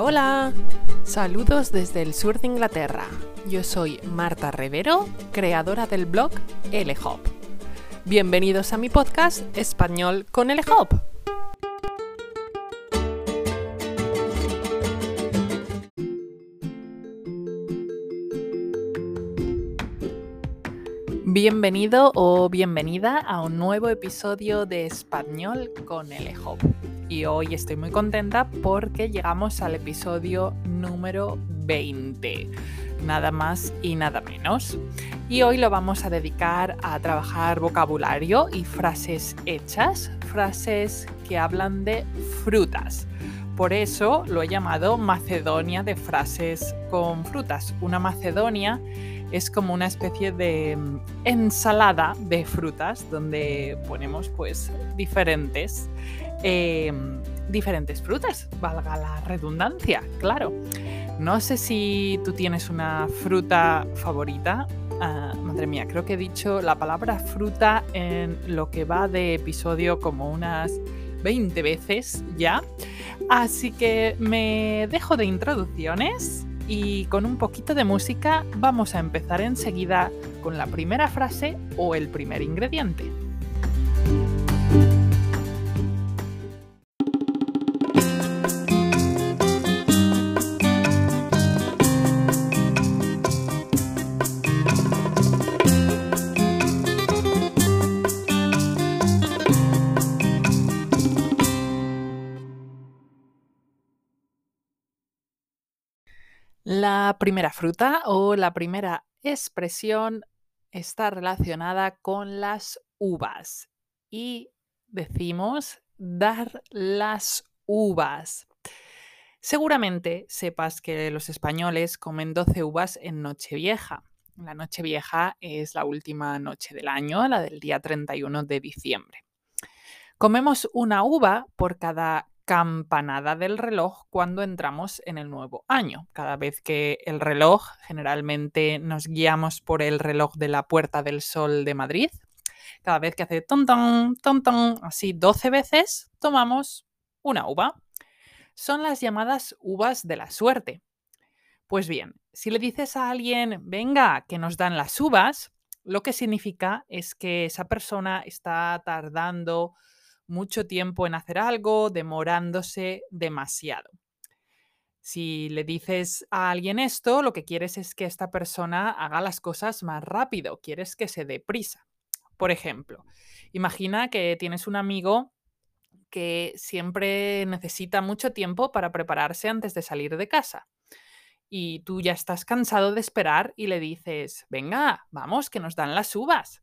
Hola. Saludos desde el sur de Inglaterra. Yo soy Marta Rivero, creadora del blog LHOP. Bienvenidos a mi podcast Español con LHOP. Bienvenido o bienvenida a un nuevo episodio de Español con LHOP y hoy estoy muy contenta porque llegamos al episodio número 20, nada más y nada menos. Y hoy lo vamos a dedicar a trabajar vocabulario y frases hechas, frases que hablan de frutas. Por eso lo he llamado Macedonia de frases con frutas. Una Macedonia es como una especie de mm, ensalada de frutas donde ponemos pues diferentes Em, diferentes frutas, valga la redundancia, claro. No sé si tú tienes una fruta favorita. Ah, madre mía, creo que he dicho la palabra fruta en lo que va de episodio como unas 20 veces ya. Así que me dejo de introducciones y con un poquito de música vamos a empezar enseguida con la primera frase o el primer ingrediente. La primera fruta o la primera expresión está relacionada con las uvas y decimos dar las uvas. Seguramente sepas que los españoles comen 12 uvas en Nochevieja. La Nochevieja es la última noche del año, la del día 31 de diciembre. Comemos una uva por cada campanada del reloj cuando entramos en el nuevo año. Cada vez que el reloj, generalmente nos guiamos por el reloj de la Puerta del Sol de Madrid, cada vez que hace ton ton, ton ton, así 12 veces, tomamos una uva. Son las llamadas uvas de la suerte. Pues bien, si le dices a alguien, venga, que nos dan las uvas, lo que significa es que esa persona está tardando mucho tiempo en hacer algo, demorándose demasiado. Si le dices a alguien esto, lo que quieres es que esta persona haga las cosas más rápido, quieres que se dé prisa. Por ejemplo, imagina que tienes un amigo que siempre necesita mucho tiempo para prepararse antes de salir de casa. Y tú ya estás cansado de esperar y le dices, venga, vamos, que nos dan las uvas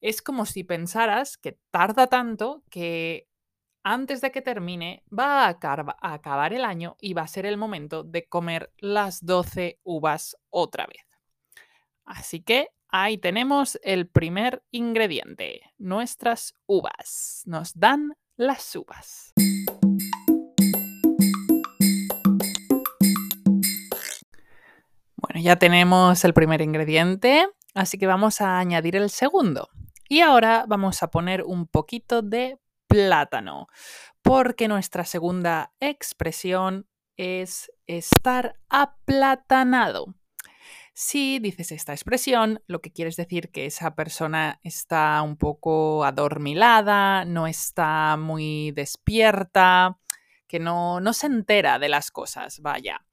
es como si pensaras que tarda tanto que antes de que termine va a, acabar el año y va a ser el momento de comer las 12 uvas otra vez. Así que ahí tenemos el primer ingrediente, nuestras uvas. Nos dan las uvas. Bueno, ya tenemos el primer ingrediente, así que vamos a añadir el segundo. Y ahora vamos a poner un poquito de plátano, porque nuestra segunda expresión es estar aplatanado. Si dices esta expresión, lo que quieres decir que esa persona está un poco adormilada, no está muy despierta, que no, no se entera de las cosas, vaya.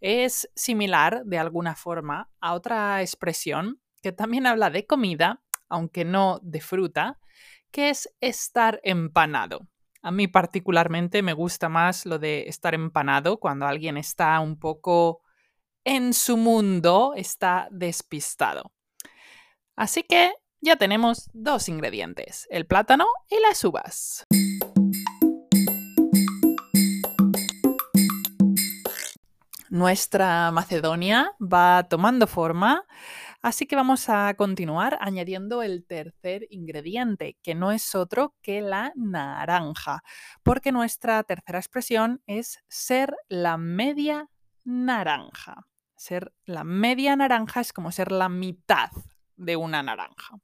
Es similar de alguna forma a otra expresión que también habla de comida, aunque no de fruta, que es estar empanado. A mí particularmente me gusta más lo de estar empanado cuando alguien está un poco en su mundo, está despistado. Así que ya tenemos dos ingredientes, el plátano y las uvas. Nuestra Macedonia va tomando forma Así que vamos a continuar añadiendo el tercer ingrediente, que no es otro que la naranja, porque nuestra tercera expresión es ser la media naranja. Ser la media naranja es como ser la mitad de una naranja.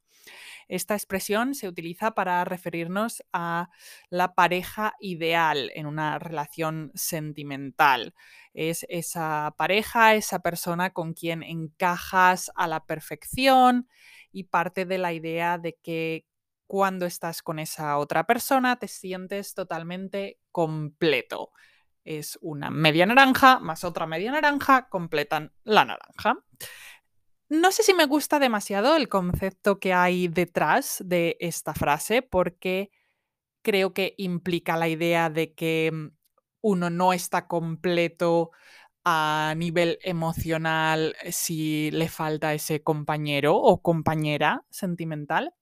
Esta expresión se utiliza para referirnos a la pareja ideal en una relación sentimental. Es esa pareja, esa persona con quien encajas a la perfección y parte de la idea de que cuando estás con esa otra persona te sientes totalmente completo. Es una media naranja más otra media naranja, completan la naranja. No sé si me gusta demasiado el concepto que hay detrás de esta frase porque creo que implica la idea de que mm, uno no está completo a nivel emocional si le falta ese compañero o compañera sentimental.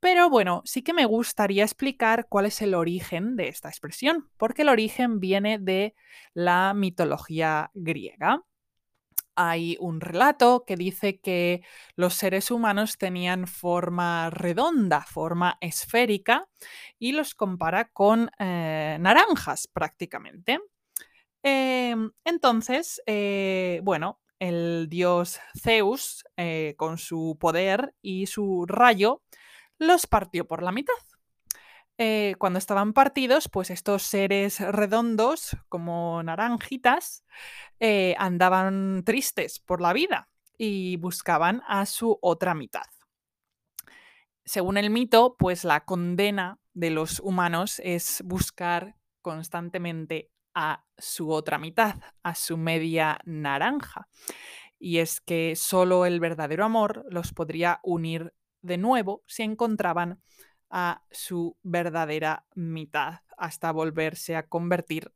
Pero bueno, sí que me gustaría explicar cuál es el origen de esta expresión, porque el origen viene de la mitología griega. Hay un relato que dice que los seres humanos tenían forma redonda, forma esférica, y los compara con eh, naranjas prácticamente. Em, entonces, eh, bueno, el dios Zeus, eh, con su poder y su rayo, los partió por la mitad. Eh, cuando estaban partidos, pues estos seres redondos, como naranjitas, eh, andaban tristes por la vida y buscaban a su otra mitad. Según el mito, pues la condena de los humanos es buscar constantemente a su otra mitad, a su media naranja. Y es que solo el verdadero amor los podría unir de nuevo se encontraban a su verdadera mitad hasta volverse a convertir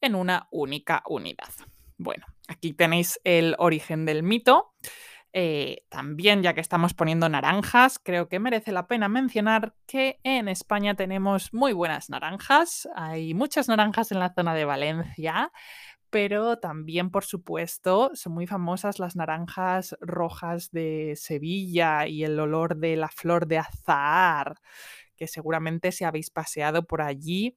en una única unidad. Bueno, aquí tenéis el origen del mito. Eh, también, ya que estamos poniendo naranjas, creo que merece la pena mencionar que en España tenemos muy buenas naranjas. Hay muchas naranjas en la zona de Valencia pero también, por supuesto, son muy famosas las naranjas rojas de Sevilla y el olor de la flor de azahar, que seguramente si habéis paseado por allí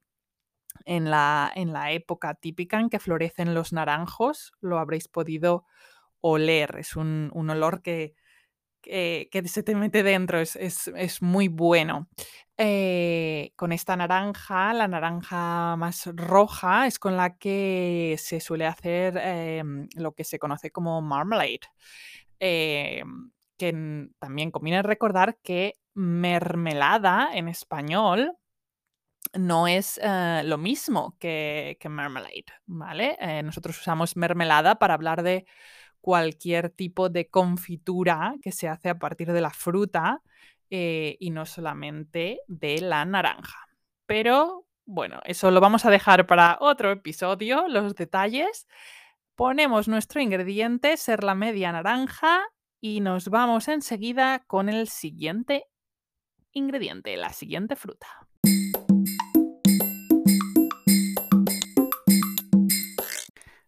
en la, en la época típica en que florecen los naranjos, lo habréis podido oler. Es un, olor que, que, se te mete dentro, es, es muy bueno. Eh, con esta naranja, la naranja más roja, es con la que se suele hacer em, lo que se conoce como marmalade. Que también conviene recordar que mermelada en español no es eh, lo mismo que, marmalade, ¿vale? Eh, nosotros usamos mermelada para hablar de cualquier tipo de confitura que se hace a partir de la fruta eh, y no solamente de la naranja. Pero bueno, eso lo vamos a dejar para otro episodio, los detalles. Ponemos nuestro ingrediente, ser la media naranja, y nos vamos enseguida con el siguiente ingrediente, la siguiente fruta.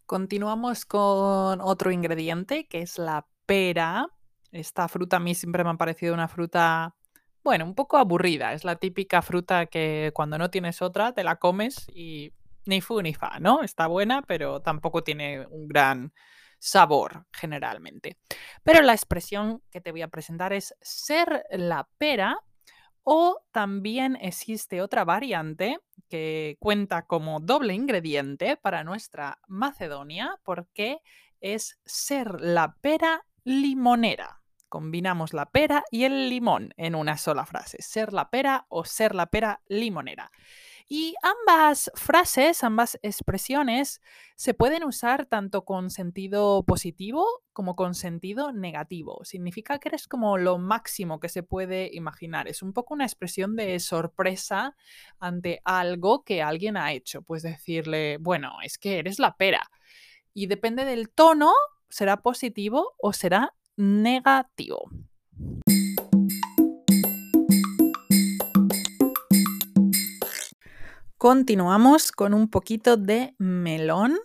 Continuamos con otro ingrediente que es la pera. Esta fruta a mí siempre me ha parecido una fruta, bueno, un poco aburrida. Es la típica fruta que cuando no tienes otra te la comes y ni fu ni fa, ¿no? Está buena, pero tampoco tiene un gran sabor generalmente. Pero la expresión que te voy a presentar es ser la pera o también existe otra variante que cuenta como doble ingrediente para nuestra Macedonia porque es ser la pera limonera. Combinamos la pera y el limón en una sola frase. Ser la pera o ser la pera limonera. Y ambas frases, ambas expresiones se pueden usar tanto con sentido positivo como con sentido negativo. Significa que eres como lo máximo que se puede imaginar. Es un poco una expresión de sorpresa ante algo que alguien ha hecho. Pues decirle, bueno, es que eres la pera. Y depende del tono, será positivo o será negativo. Continuamos con un poquito de melón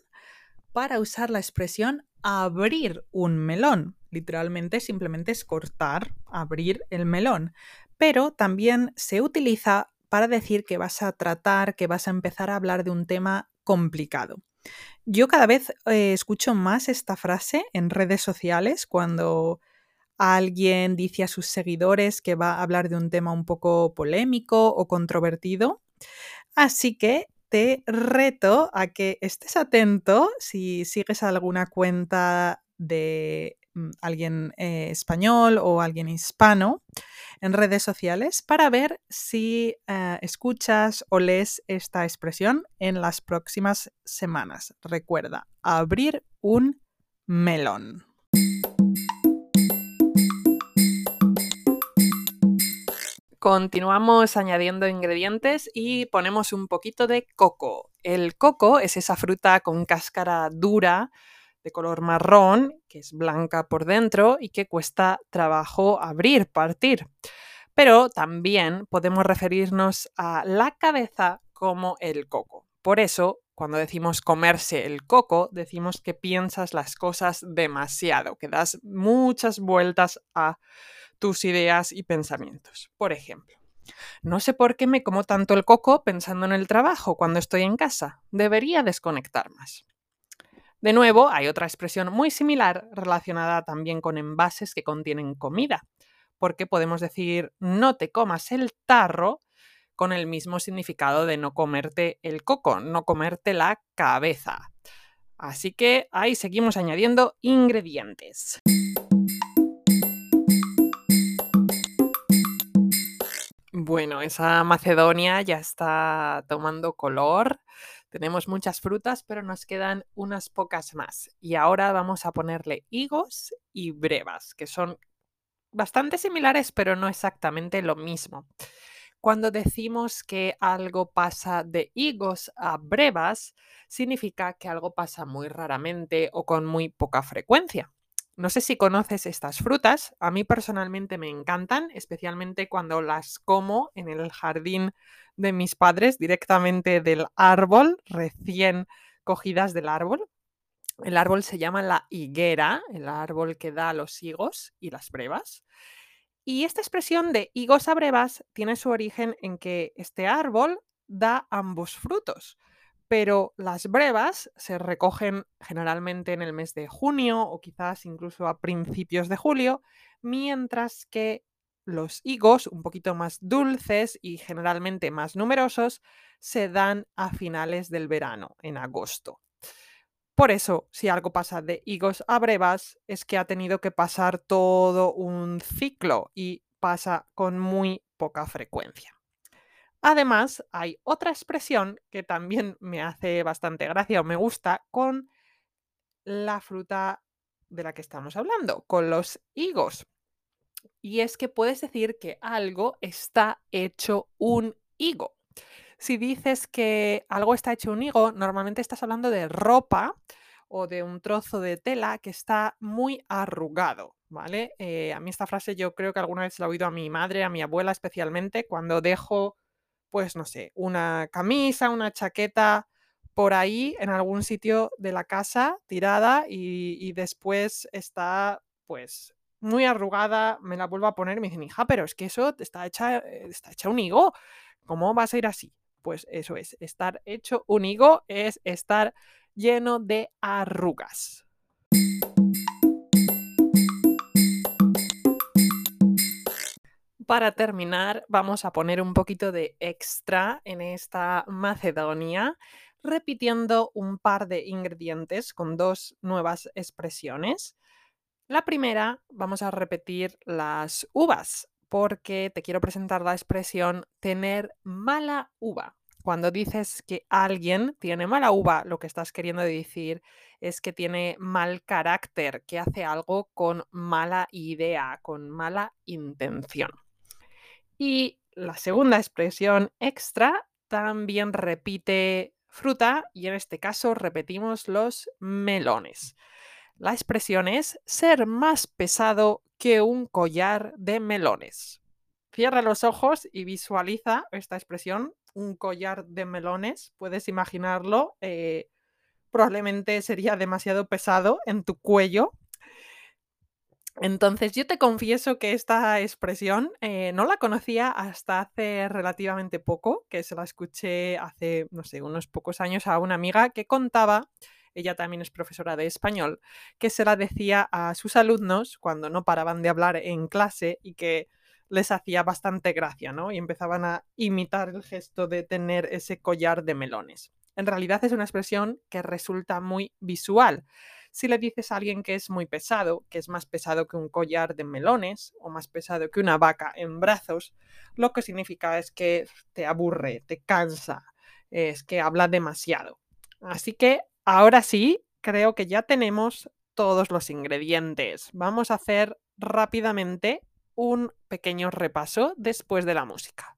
para usar la expresión abrir un melón. Literalmente simplemente es cortar, abrir el melón. Pero también se utiliza para decir que vas a tratar, que vas a empezar a hablar de un tema complicado. Yo cada vez eh, escucho más esta frase en redes sociales cuando alguien dice a sus seguidores que va a hablar de un tema un poco polémico o controvertido. Así que te reto a que estés atento si sigues alguna cuenta de mm, alguien eh, español o alguien hispano en redes sociales para ver si eh, escuchas o lees esta expresión en las próximas semanas. Recuerda, abrir un melón. Continuamos añadiendo ingredientes y ponemos un poquito de coco. El coco es esa fruta con cáscara dura de color marrón, que es blanca por dentro y que cuesta trabajo abrir, partir. Pero también podemos referirnos a la cabeza como el coco. Por eso, cuando decimos comerse el coco, decimos que piensas las cosas demasiado, que das muchas vueltas a tus ideas y pensamientos. Por ejemplo, no sé por qué me como tanto el coco pensando en el trabajo cuando estoy en casa. Debería desconectar más. De nuevo, hay otra expresión muy similar relacionada también con envases que contienen comida, porque podemos decir no te comas el tarro con el mismo significado de no comerte el coco, no comerte la cabeza. Así que ahí seguimos añadiendo ingredientes. Bueno, esa Macedonia ya está tomando color. Tenemos muchas frutas, pero nos quedan unas pocas más. Y ahora vamos a ponerle higos y brevas, que son bastante similares, pero no exactamente lo mismo. Cuando decimos que algo pasa de higos a brevas, significa que algo pasa muy raramente o con muy poca frecuencia. No sé si conoces estas frutas, a mí personalmente me encantan, especialmente cuando las como en el jardín de mis padres directamente del árbol, recién cogidas del árbol. El árbol se llama la higuera, el árbol que da los higos y las brevas. Y esta expresión de higos a brevas tiene su origen en que este árbol da ambos frutos pero las brevas se recogen generalmente en el mes de junio o quizás incluso a principios de julio, mientras que los higos, un poquito más dulces y generalmente más numerosos, se dan a finales del verano, en agosto. Por eso, si algo pasa de higos a brevas, es que ha tenido que pasar todo un ciclo y pasa con muy poca frecuencia. Además, hay otra expresión que también me hace bastante gracia o me gusta con la fruta de la que estamos hablando, con los higos. Y es que puedes decir que algo está hecho un higo. Si dices que algo está hecho un higo, normalmente estás hablando de ropa o de un trozo de tela que está muy arrugado, ¿vale? Eh, a mí esta frase yo creo que alguna vez la he oído a mi madre, a mi abuela especialmente, cuando dejo pues no sé, una camisa, una chaqueta por ahí en algún sitio de la casa tirada y, después está pues muy arrugada, me la vuelvo a poner y me dicen, hija, pero es que eso está hecha, eh, está hecha un higo, ¿cómo vas a ir así? Pues eso es, estar hecho un higo es estar lleno de arrugas. Para terminar, vamos a poner un poquito de extra en esta Macedonia, repitiendo un par de ingredientes con dos nuevas expresiones. La primera, vamos a repetir las uvas, porque te quiero presentar la expresión tener mala uva. Cuando dices que alguien tiene mala uva, lo que estás queriendo decir es que tiene mal carácter, que hace algo con mala idea, con mala intención. Y la segunda expresión extra también repite fruta y en este caso repetimos los melones. La expresión es ser más pesado que un collar de melones. Cierra los ojos y visualiza esta expresión, un collar de melones. Puedes imaginarlo. Eh, probablemente sería demasiado pesado en tu cuello entonces, yo te confieso que esta expresión eh, no la conocía hasta hace relativamente poco, que se la escuché hace, no sé, unos pocos años a una amiga que contaba ella también es profesora de español, que se la decía a sus alumnos cuando no paraban de hablar en clase y que les hacía bastante gracia, ¿no? Y empezaban a imitar el gesto de tener ese collar de melones. En realidad es una expresión que resulta muy visual. Si le dices a alguien que es muy pesado, que es más pesado que un collar de melones o más pesado que una vaca en brazos, lo que significa es que te aburre, te cansa, es que habla demasiado. Así que ahora sí, creo que ya tenemos todos los ingredientes. Vamos a hacer rápidamente un pequeño repaso después de la música.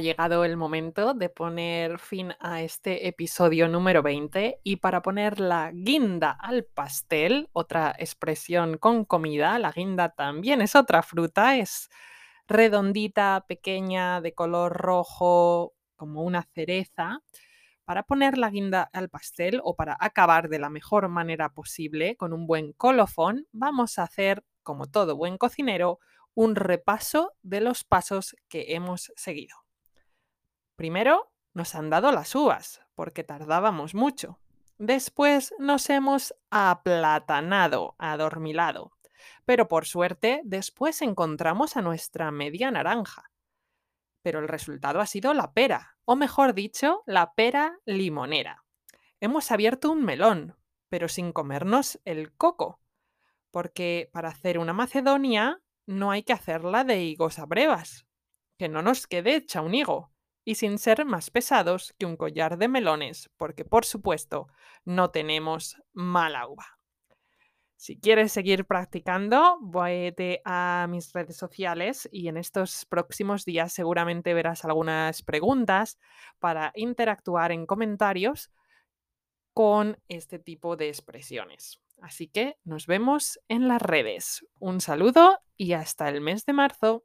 Llegado el momento de poner fin a este episodio número 20 y para poner la guinda al pastel, otra expresión con comida, la guinda también es otra fruta, es redondita, pequeña, de color rojo, como una cereza. Para poner la guinda al pastel o para acabar de la mejor manera posible con un buen colofón, vamos a hacer, como todo buen cocinero, un repaso de los pasos que hemos seguido. Primero nos han dado las uvas, porque tardábamos mucho. Después nos hemos aplatanado, adormilado. Pero por suerte, después encontramos a nuestra media naranja. Pero el resultado ha sido la pera, o mejor dicho, la pera limonera. Hemos abierto un melón, pero sin comernos el coco. Porque para hacer una macedonia no hay que hacerla de higos a brevas. Que no nos quede hecha un higo y sin ser más pesados que un collar de melones, porque por supuesto no tenemos mala uva. Si quieres seguir practicando, vete a mis redes sociales y en estos próximos días seguramente verás algunas preguntas para interactuar en comentarios con este tipo de expresiones. Así que nos vemos en las redes. Un saludo y hasta el mes de marzo.